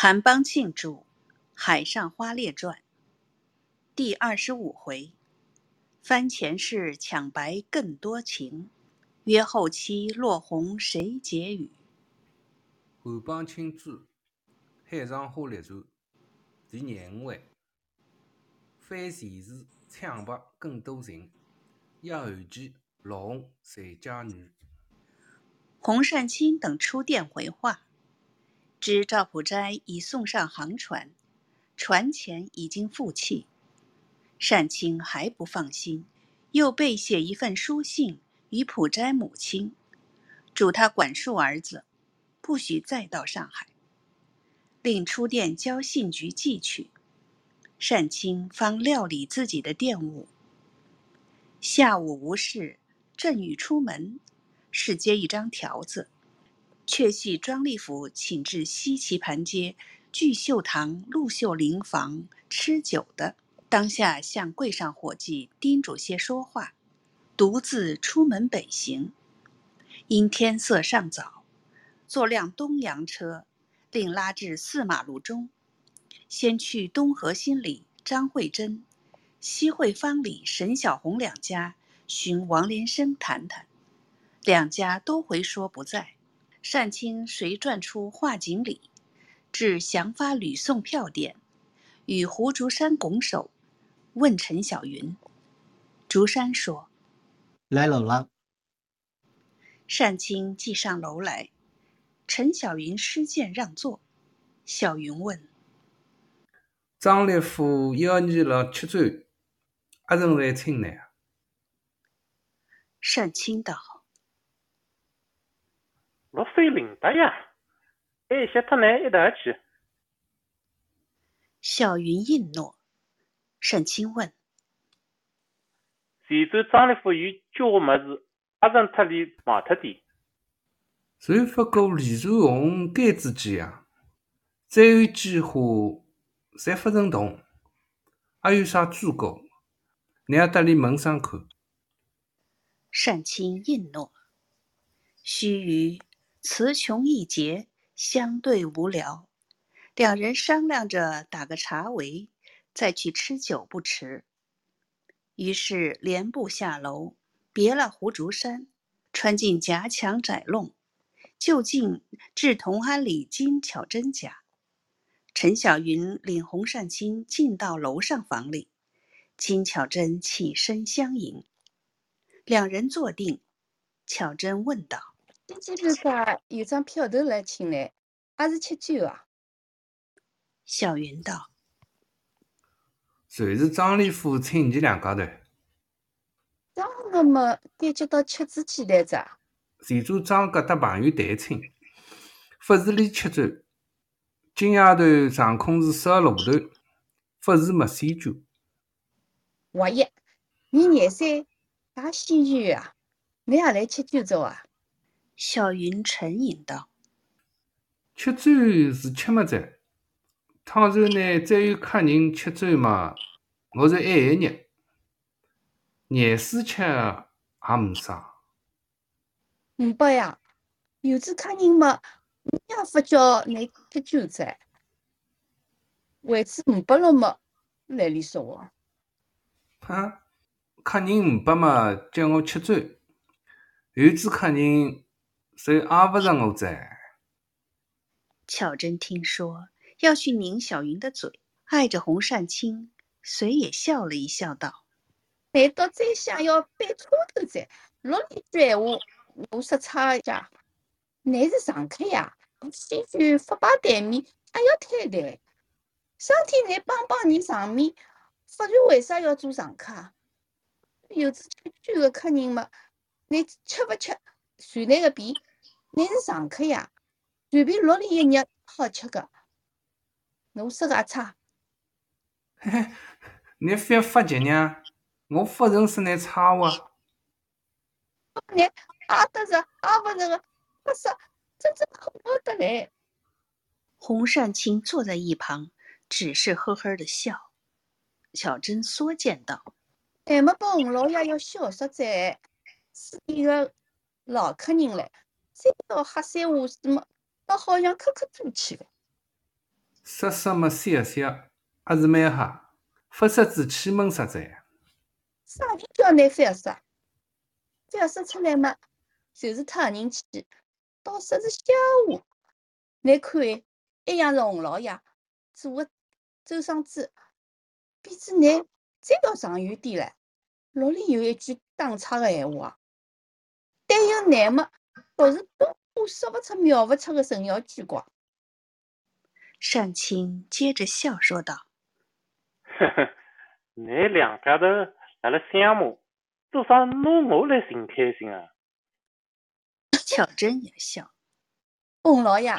韩邦庆著《海上花列传》第二十五回：番前事抢白更多情，约后期落红谁解语？韩邦庆著《海上花列传》第廿五回：番前事抢白更多情，约后期落红谁解语？洪善清等出殿回话。知赵普斋已送上航船，船前已经负气，善清还不放心，又备写一份书信与普斋母亲，嘱他管束儿子，不许再到上海，令出店交信局寄去。善清方料理自己的店务。下午无事，正欲出门，是接一张条子。却系庄立甫请至西棋盘街聚秀堂陆秀林房吃酒的，当下向柜上伙计叮嘱些说话，独自出门北行。因天色尚早，坐辆东洋车，另拉至四马路中，先去东河新里张慧珍、西汇坊里沈小红两家寻王连生谈谈，两家都回说不在。单清随转出画锦里，至祥发旅送票店，与胡竹山拱手问陈小云。竹山说：“来楼了。”善清即上楼来，陈小云施剑让座。小云问：“张立夫邀你了吃酒，阿人来请呢？”善清道。六岁领的呀，哎，些他们一道去。小云应诺。沈清问：“徐州张立夫有交么子？阿人特里忘特的？”谁发过李传红该子几样？再有几话，侪发成同。还有啥诸葛？你得里问上看。单清应诺。须臾。词穷意竭，相对无聊，两人商量着打个茶围，再去吃酒不迟。于是连步下楼，别了胡竹山，穿进夹墙窄弄，就近至同安里金巧珍家。陈小云领洪善清进到楼上房里，金巧珍起身相迎，两人坐定，巧珍问道。今天日家有张票头来请来，还是吃酒啊？小云道：“谁是张立甫请你两家头？张个么感觉到吃子去来着？前主张哥搭朋友代请，不是里吃酒。今夜头上空是十二路头，不是没喜酒。王爷，你廿三大喜剧啊？你也来吃酒着啊？”小云沉吟道：“吃酒是吃么子？倘若呢再有客人吃酒嘛，我是爱一日。廿四吃也没啥。五伯呀，有次客人嘛，你也不叫你吃酒噻。为此五百了么来里说话。哈，客人五百嘛叫我吃酒，有次客人。”谁阿不让我在？巧珍听说要去拧小云的嘴，碍着洪善清，随也笑了一笑，道：“难道再想要掰车头在？落里句闲话，我说差一家，乃是常客呀，先去发把台面，还要太太。上天来帮帮你上面，发觉为啥要做常客？有次吃酒的客人嘛，你吃不吃，随那个便。你是常客呀，随便落里一日好吃个，侬说个差？嘿嘿，你非发急呢？我不认识你差哇！你阿得着阿不着个，不是真真可不得嘞。洪善清坐在一旁，只是呵呵的笑。小珍缩见道：“还没把洪老爷要笑死在，是一个老客人嘞。”再到黑三下子么？那好像客客做起了。色色么小小，还是蛮黑，发色子气闷实在。啥人叫拿反射？反射出来嘛，就是太人气，倒说是笑话。你看，一样是洪老爷做个周双子，比子你再要长远点唻。老里有一句打岔个闲话，但有难么，倒是多多说不出、描不出个神妖鬼怪。单青接着笑说道呵呵，你两家头辣辣相骂，多少拿我来寻开心啊！“巧珍也笑。洪老爷，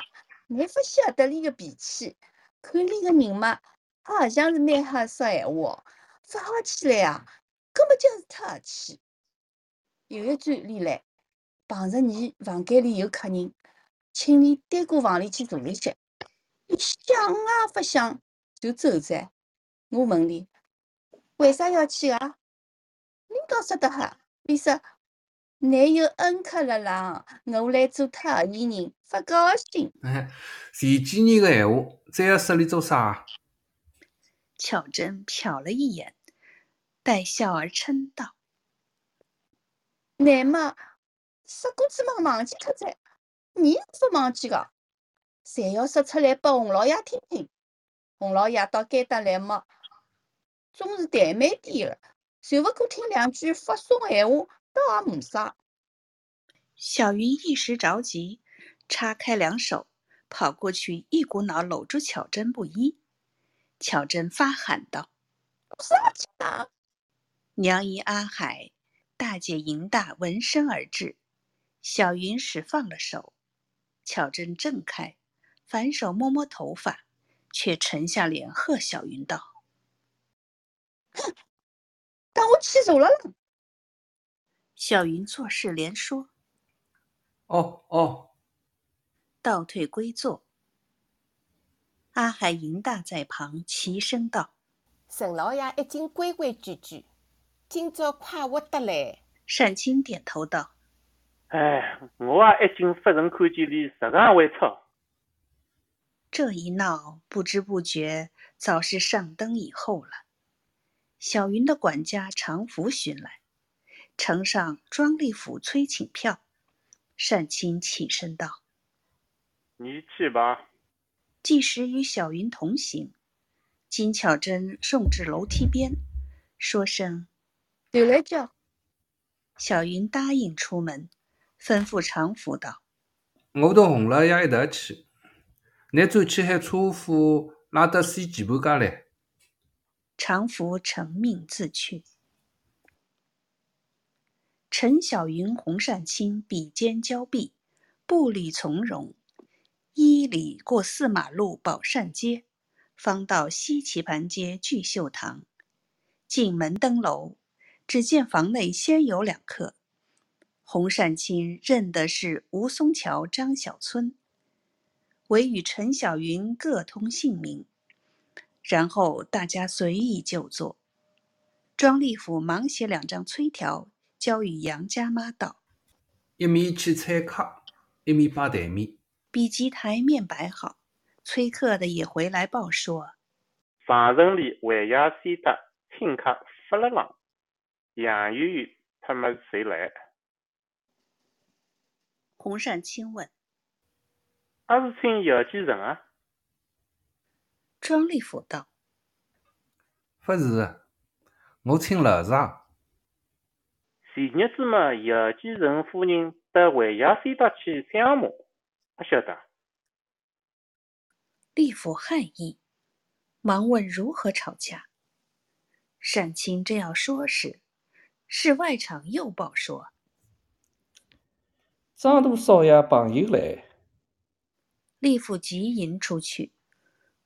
你不晓得你个脾气，看你个人嘛，好像是蛮好说闲话，发好起来啊，根本就是太气。有一转里来，碰着你房间里有客人，请你单过房里去坐一歇。你想也不想就走噻。我问你，为啥要去啊？你倒说得哈，你说你有恩客辣浪，我来做太医人，勿高兴。哎，前几年个闲话，再要说里做啥？巧珍瞟了一眼，带笑而嗔道乃末说过去嘛忘记脱噻，你是不忘记个，侪要说出来拨洪老爷听听。洪老爷倒该得来么，总是怠慢点个，就勿过听两句发送闲话，倒也没啥。：“小云一时着急，叉开两手，跑过去，一股脑搂住巧珍不依。巧珍发喊道啥去啊？：‘娘姨阿海，大姐银大闻声而至。’小云使放了手，巧珍挣开，反手摸摸头发，却沉下脸喝小云道。”哼当我气走了啦！小云做事连说，哦哦，倒退归坐。阿海、银大在旁齐声道沈老爷已经规规矩矩，今朝快活得来。：“单青点头道。”哎，我也一经发人看见里，十个会出。这一闹，不知不觉早是上灯以后了。小云的管家常福寻来，呈上庄吏府催请票。单青起身道你去吧。：“季时与小云同行。”金巧珍送至楼梯边，说声你来叫，小云答应出门，吩咐常福道我同洪老爷一道去，你转去喊车夫拉到西棋盘家来。：“常福承命自去。”陈小云、洪善清比肩交臂，步履从容，一里过四马路宝善街，方到西棋盘街聚秀堂。进门登楼，只见房内先有两客。洪善清认得是吴松桥、张小村，唯与陈小云各通姓名。然后大家随意就坐。庄立府忙写两张催条，交与杨家妈道一面去催客，一面摆台面。：“比及台面摆好。”催客的也回来报说上城里维亚西达请客发了浪，杨圆圆他们谁来？洪善清问阿是请姚继成啊。庄立甫道不是，我请楼上。前日子嘛，姚继成夫人到维亚西达去相骂，不晓得。吏府汗意，忙问如何吵架。单清正要说时，是外场又报说张大少爷朋友来，吏府急迎出去，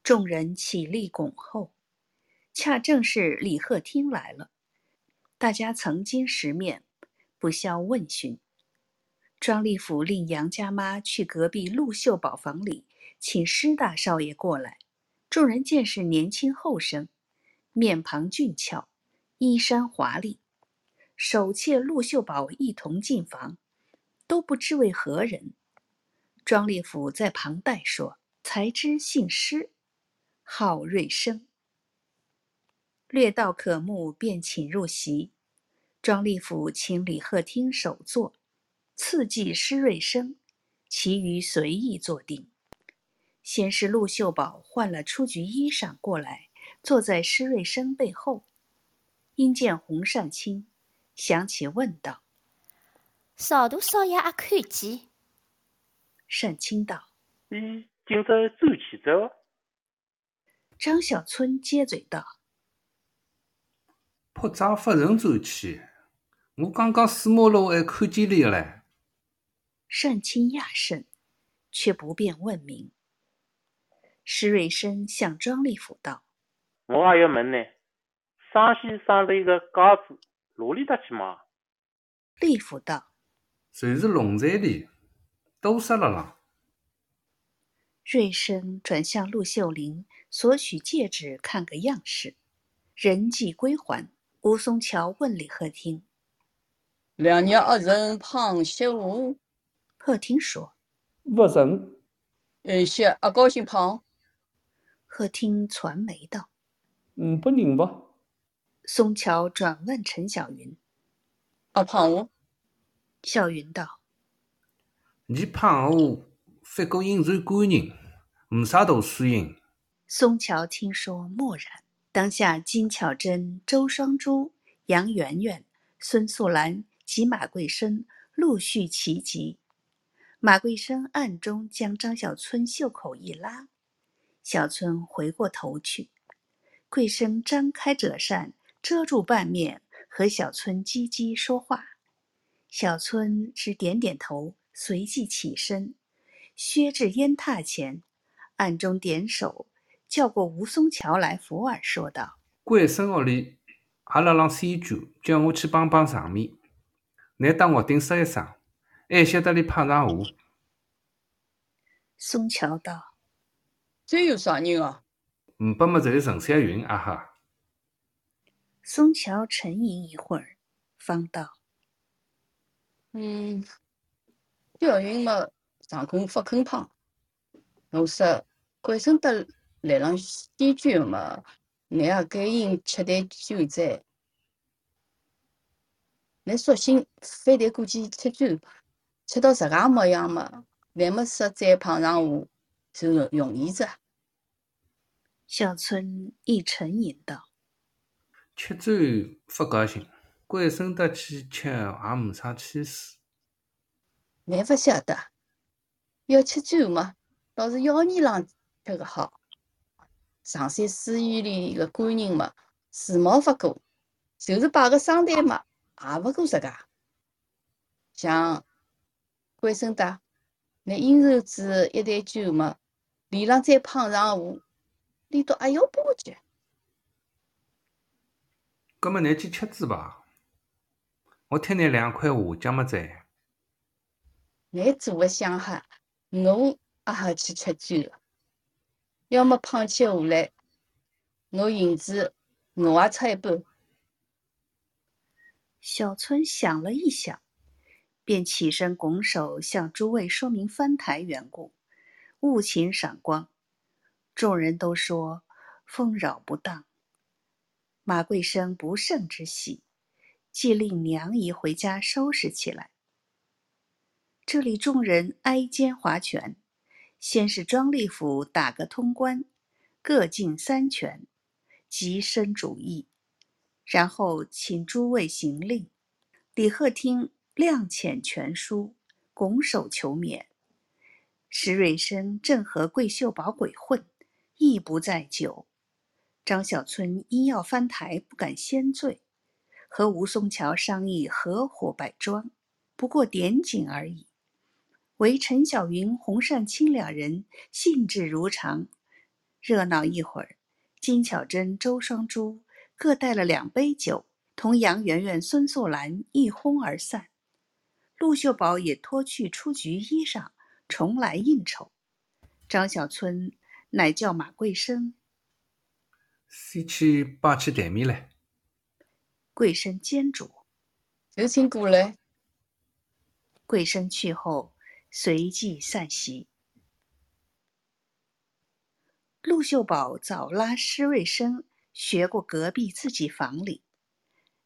众人起立恭候。恰正是李鹤听来了，大家曾经识面，不消问询。庄吏府令杨家妈去隔壁陆秀宝房里请施大少爷过来。众人见是年轻后生，面庞俊俏，衣衫华丽，手切陆秀宝一同进房，都不知为何人。庄吏府在旁代说，才知姓施。号瑞生。略道可目，便请入席。庄立甫请李鹤听首座，次记施瑞生，其余随意坐定。先是陆秀宝换了出局衣裳过来，坐在施瑞生背后。因见洪善清，想起问道：“少大少爷也看见？”沈清道：“伊今朝走起走。”张小春接嘴道：“破绽发人走起，我刚刚四马路还看见了嘞。”善清讶甚，却不便问明。施瑞生向庄立甫道：“我也要问呢。”上西生了一个嘎子，哪里搭去买？李府道：“就是龙在里，都杀了啦。”瑞生转向陆秀玲索取戒指，看个样式。人迹归还，吴松桥问李鹤听：“两年二人胖修？”鹤听说：“不成。”有些阿高兴胖。鹤听传媒道：“嗯，不认吧。”松桥转问陈小云：“阿胖我？”小云道：“你胖我，反过应酬官人，没啥大输赢。”松桥听说，默然。当下金巧珍、周双珠、杨媛媛、孙素兰及马桂生陆续齐集。马桂生暗中将张小春袖口一拉，小春回过头去，桂生张开折扇。遮住半面，和小春叽叽说话。小春只点点头，随即起身，薛至烟榻前，暗中点手，叫过吴松桥来扶耳，说道：“桂生屋里阿拉让三句，叫我去帮帮场面。乃当屋顶说一声，还晓得你派上我。”松桥道：“这有啥人啊？”“五百么就是陈小云啊哈。”松桥沉吟一会儿，方道：“嗯，小云嘛，上空不肯胖。我说，怪生得来上西居嘛，你也该应吃点酒噻。你索性非得过去吃酒，吃到这个模样嘛，还没说再碰上我，就容易着。”小村一沉吟道。吃酒不高兴，桂生得去吃也没啥气势。你不晓得，要吃酒嘛，倒是妖孽郎吃个好。上山书院里个官人嘛，时髦不过，就是摆个商台嘛，也勿过这个。像桂生得，拿应酬子一坛酒嘛，脸上再胖上我，脸都还要波及。搿么，你去吃子吧。我贴你两块话讲么子？你做个想哈，我也好去吃酒。要么胖起下来，我银子我也出一半。小春想了一想，便起身拱手向诸位说明翻台缘故，务请赏光。众人都说丰扰不当。马桂生不胜之喜，即令娘姨回家收拾起来。这里众人挨肩划拳，先是庄立府打个通关，各进三拳，即申主意，然后请诸位行令。李鹤听亮遣全书，拱手求免。石瑞生正和桂秀宝鬼混，亦不在酒。张小春因要翻台，不敢先醉，和吴松桥商议合伙摆庄，不过点景而已。唯陈小云、洪善清两人兴致如常，热闹一会儿。金巧珍、周双珠各带了两杯酒，同杨媛媛、孙素兰一哄而散。陆秀宝也脱去出局衣裳，重来应酬。张小春乃叫马桂生。先去摆起台面来。桂生煎煮，有请过来。桂生去后，随即散席。陆秀宝早拉施瑞生学过隔壁自己房里，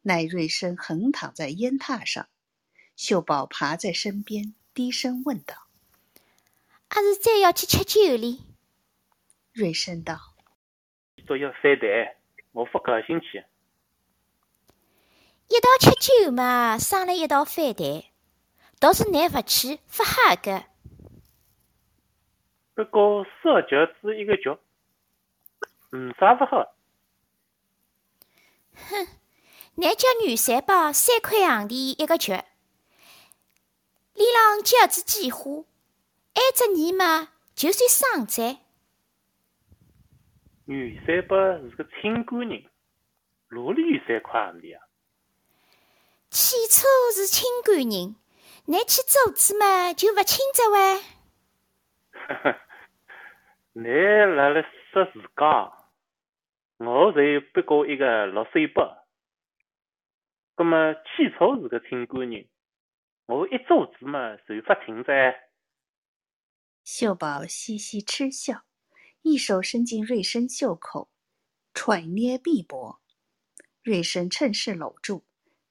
奈瑞生横躺在烟榻上，秀宝爬在身边，低声问道阿是再要去吃酒哩？：“瑞生道，都要三台，我不高兴去。一道吃酒嘛，生了一道饭台，倒是难勿去，勿哈个。不过烧酒只一个局，嗯啥不好。哼难叫女三包三块洋钿一个局，里浪饺子几花，挨着你嘛，就算省债。袁三伯是个清官人，哪里有三块洋钿啊？汽车是清官人，拿去做主嘛，就勿清责哇。你辣辣说自家，我才不过一个六岁伯。葛么汽车是个清官人，我一做主嘛，就发听噻。秀宝嘻嘻嗤笑，一手伸进瑞生袖口，揣捏臂膊。瑞生趁势搂住，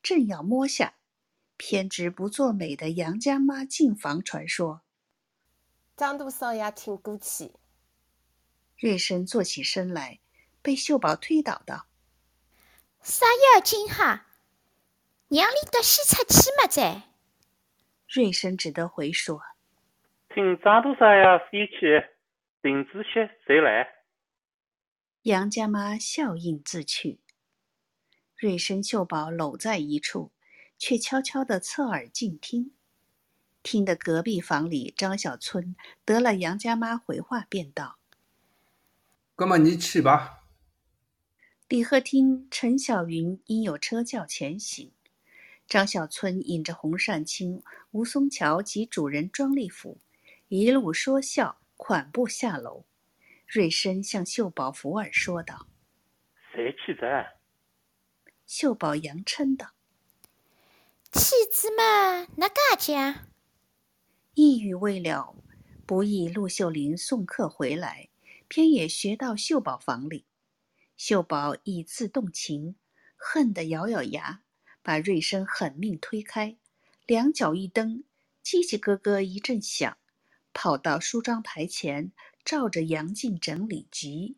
正要摸下，偏执不作美的杨家妈进房传说。张大少爷，请过去。瑞生坐起身来，被秀宝推倒道啥妖精哈？娘里搭先出去嘛再。：“瑞生只得回说。”听张大少爷飞去，林子歇谁来？杨家妈笑应自去。瑞生、秀宝搂在一处，却悄悄地侧耳静听，听得隔壁房里张小春得了杨家妈回话，便道哥们你去吧。：“李鹤听陈小云因有车轿前行，张小春引着洪善清、吴松桥及主人庄立甫，一路说笑，款步下楼。瑞生向秀宝福尔说道。”谁去的？秀宝扬嗔道。妻子嘛，哪家讲？一语未了，不意陆秀林送客回来，偏也学到秀宝房里。秀宝以自动情，恨得咬咬牙，把瑞生狠命推开，两脚一蹬，叽叽咯咯一阵响，跑到梳妆台前，照着杨静整理急。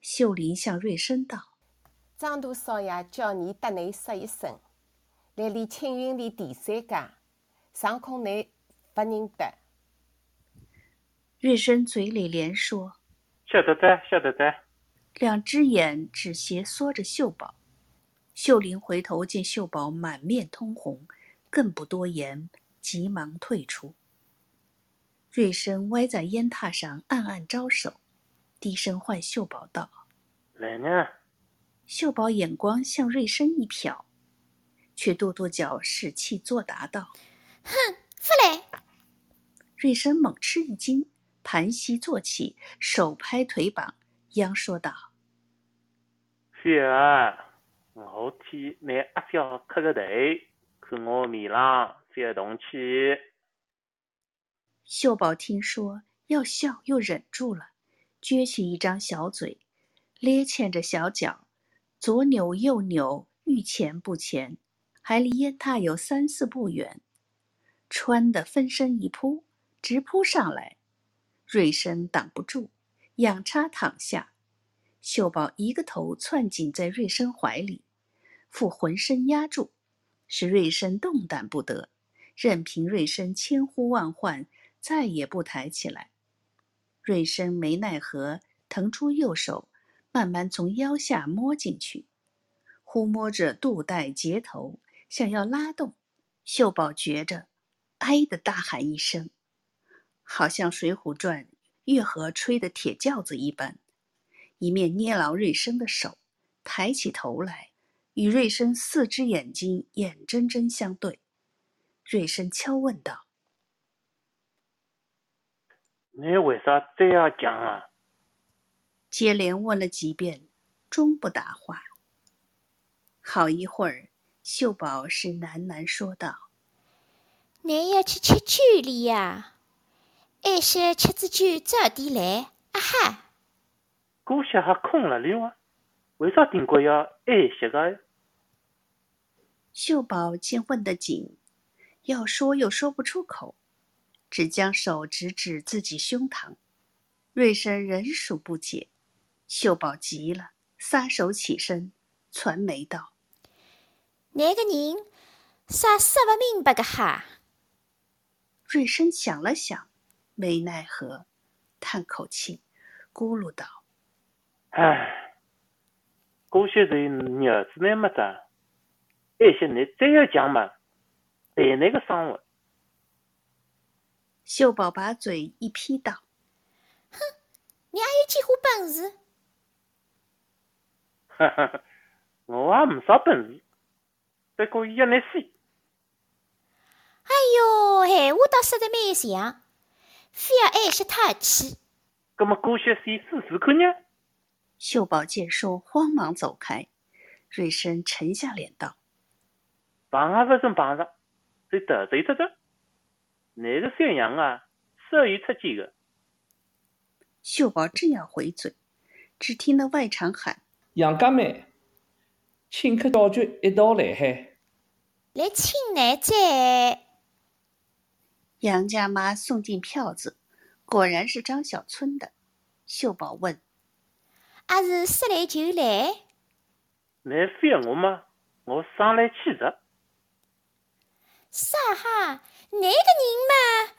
秀林向瑞生道张大少爷叫你搭内说一声，来里青云里第三家，上空内不认得。：“瑞生嘴里连说。”晓得的，晓得的。两只眼只斜缩着秀宝。秀林回头见秀宝满面通红，更不多言，急忙退出。瑞生歪在烟榻上，暗暗招手，低声唤秀宝道来呢，：“秀宝眼光向瑞生一瞟，却跺跺脚，使气作答道哼不来，：‘瑞生猛吃一惊，盘膝坐起，手拍腿膀，央说道。’小儿，我替拿阿娇磕个头，看我面浪发动气。秀宝听说要笑，又忍住了，撅起一张小嘴，咧欠着小脚，左扭右扭，欲前不前，还离烟榻有三四步远。穿的分身一扑，直扑上来，瑞生挡不住，仰叉躺下。秀宝一个头窜紧在瑞生怀里，复浑身压住，使瑞生动弹不得，任凭瑞生千呼万唤。再也不抬起来。瑞生没奈何，腾出右手，慢慢从腰下摸进去，忽摸着肚带结头，想要拉动。秀宝觉着，哎的大喊一声，好像《水浒传》月河吹的铁轿子一般，一面捏牢瑞生的手，抬起头来，与瑞生四只眼睛眼睁睁相对。瑞生悄问道。你为啥这样讲啊？接连问了几遍，终不答话。好一会儿，秀宝是喃喃说道你要去吃酒哩呀？还些吃子酒早点来，啊哈！：“姑歇还空了哩哇？为啥定国要爱些个？秀宝见问得紧，要说又说不出口，只将手指指自己胸膛。瑞生仍属不解，秀宝急了，撒手起身，传媒道：“哪个人啥说不明白个哈？”瑞生想了想，没奈何，叹口气，咕噜道：“唉，姑歇这日子呢没长，而且你再要讲嘛，对那个生活。”秀宝把嘴一撇道。哼，你还有几户本事？哈哈，我也没啥本事，不过一难西。哎哟，闲话倒说得蛮像，非要爱惜他气。那么姑歇先试试看呢？秀宝见说，慌忙走开。瑞生沉下脸道：“碰也不准碰着，再得罪他着。那个小娘啊，手艺出劲的。”秀宝正要回嘴，只听得外场喊：“杨家妹，请客小酒一道来海。”来请来哉！杨家妈送进票子，果然是张小春的。秀宝问：“阿是说来就来？”“你非我吗？我上来气着。”“啥哈？哪个人嘛？”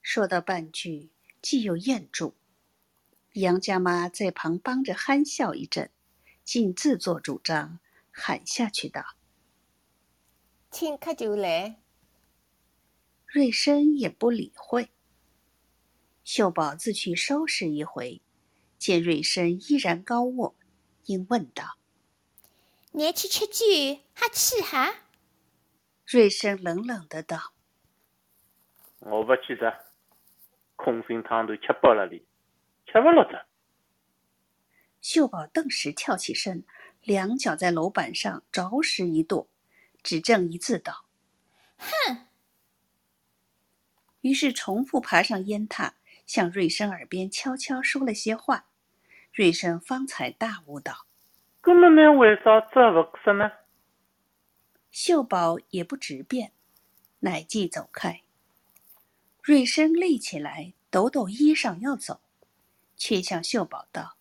说到半句。既又咽住，杨家妈在旁帮着憨笑一阵，竟自作主张喊下去道：“请客就来。”瑞生也不理会。秀宝自去收拾一回，见瑞生依然高卧，应问道：“你去吃酒还去哈？”瑞生冷冷的道：“我不去的。”空心汤都吃饱了哩，吃不落着。秀宝顿时跳起身，两脚在楼板上着实一跺，只正一字道：“哼！”于是重复爬上烟榻，向瑞生耳边悄悄说了些话。瑞生方才大悟道：“哥们，你为啥这不说呢？”秀宝也不直辩，乃即走开。瑞生立起来，抖抖衣裳要走，却向秀宝道：“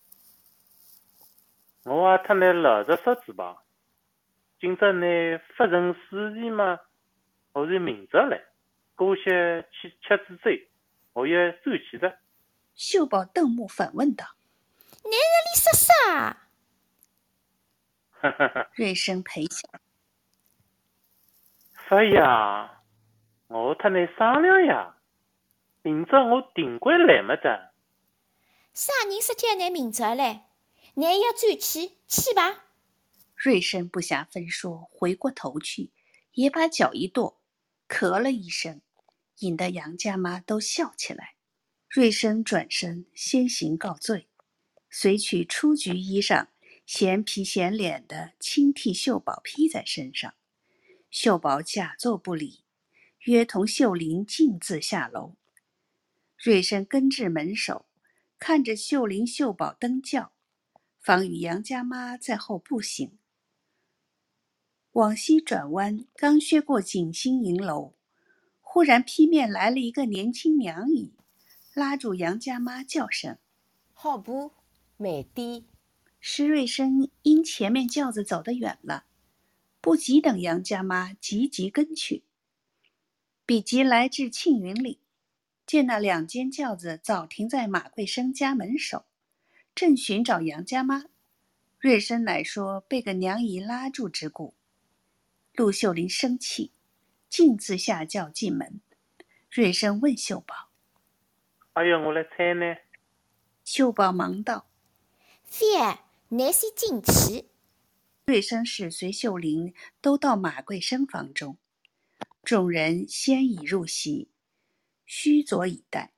我和他那老实说子吧，今朝你发生事情嘛，我是明着来，过些去吃子粥，我要走起的。”秀宝瞪目反问道：“你那里说啥？”哈哈哈！瑞生陪笑：“说呀，我和你商量呀。”明朝我定归来么的？啥人说叫你明朝来？你要转去去吧。瑞生不暇分说，回过头去，也把脚一跺，咳了一声，引得杨家妈都笑起来。瑞生转身先行告罪，随取出局衣裳，闲皮闲脸的轻替秀宝披在身上。秀宝假作不理，约同秀玲径自下楼。瑞生跟至门首，看着秀玲、秀宝登轿，方与杨家妈在后步行。往西转弯，刚削过景星银楼，忽然劈面来了一个年轻娘姨，拉住杨家妈，叫声：“好不，慢点。”施瑞生因前面轿子走得远了，不及等杨家妈急急跟去，比及来至庆云里。见那两间轿子早停在马贵生家门首，正寻找杨家妈，瑞生乃说被个娘姨拉住之故。陆秀玲生气，径自下轿进门。瑞生问秀宝：“哎呀，我来猜呢。”秀宝忙道：“飞儿，你先进去。”瑞生使随秀玲都到马贵生房中，众人先已入席。虚左以待，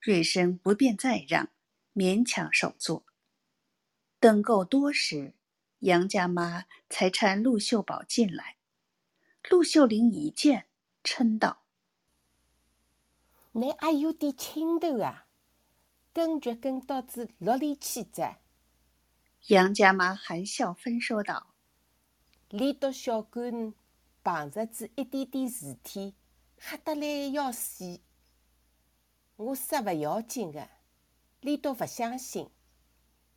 瑞生不便再让，勉强守坐。等够多时，杨家妈才搀陆秀宝进来。陆秀玲一见，嗔道：“你还有点轻头啊！跟剧跟到子落里去着。杨家妈含笑分说道。连到小官碰着子一点点事体，吓得来要死。我说勿要紧个，连到勿相信，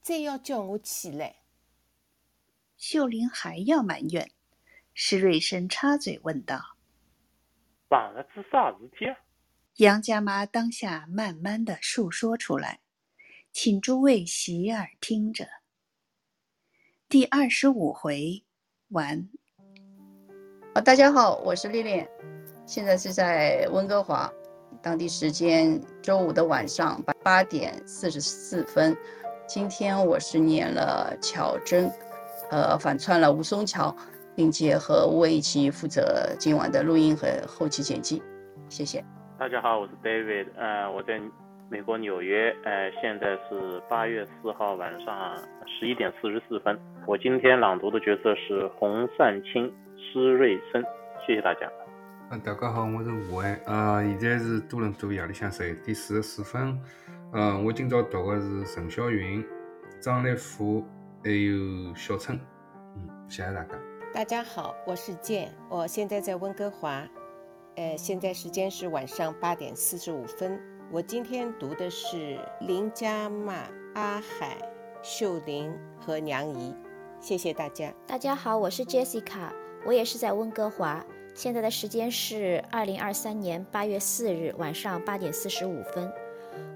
再要叫我起来。秀玲还要埋怨，施瑞生插嘴问道：“碰着子啥事体？”杨家妈当下慢慢的述说出来，请诸位洗耳听着。第二十五回。完。好，大家好，我是丽丽，现在是在温哥华，当地时间周五的晚上八八点四十四分。今天我是念了巧珍，呃，反串了吴松桥，并且和吴伟一起负责今晚的录音和后期剪辑。谢谢。大家好，我是 David，呃，我在美国纽约，呃，现在是八月四号晚上十一点四十四分。我今天朗读的角色是洪善清、施瑞生，谢谢大家。嗯，大家好，我是吴安，呃，现在是多伦多夜里向十一点四十四分。呃，我今朝读的是陈小云、张立甫还有小春。嗯，谢谢大家。大家好，我是健，我现在在温哥华，呃，现在时间是晚上八点四十五分。我今天读的是林家妈、阿海、秀玲和娘姨。谢谢大家。大家好，我是 Jessica，我也是在温哥华。现在的时间是二零二三年八月四日晚上八点四十五分。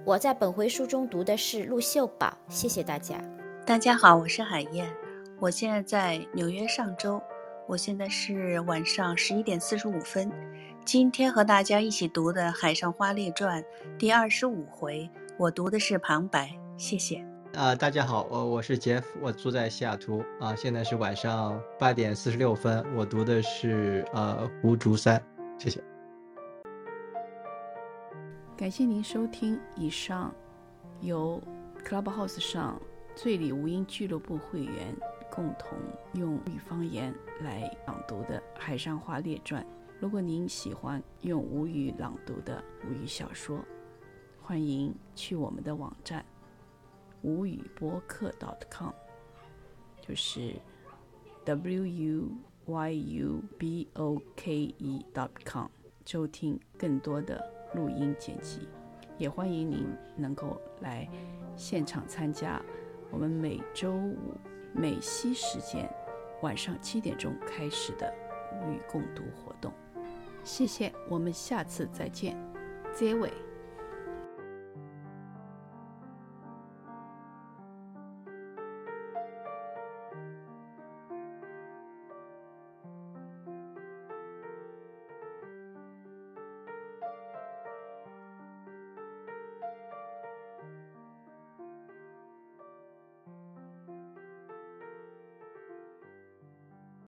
我在本回书中读的是陆秀宝。谢谢大家。大家好，我是海燕，我现在在纽约上周。我现在是晚上十一点四十五分。今天和大家一起读的《海上花列传》第二十五回，我读的是旁白。谢谢。啊，大家好，我我是杰夫，我住在西雅图啊，现在是晚上八点四十六分，我读的是呃《胡竹山》，谢谢。感谢您收听以上由 Clubhouse 上醉里无音俱乐部会员共同用语方言来朗读的《海上花列传》。如果您喜欢用吴语朗读的吴语小说，欢迎去我们的网站。无语播客 .com 就是 w u y u b o k e .com 收听更多的录音剪辑，也欢迎您能够来现场参加我们每周五美西时间晚上七点钟开始的无语共读活动。谢谢，我们下次再见，结尾。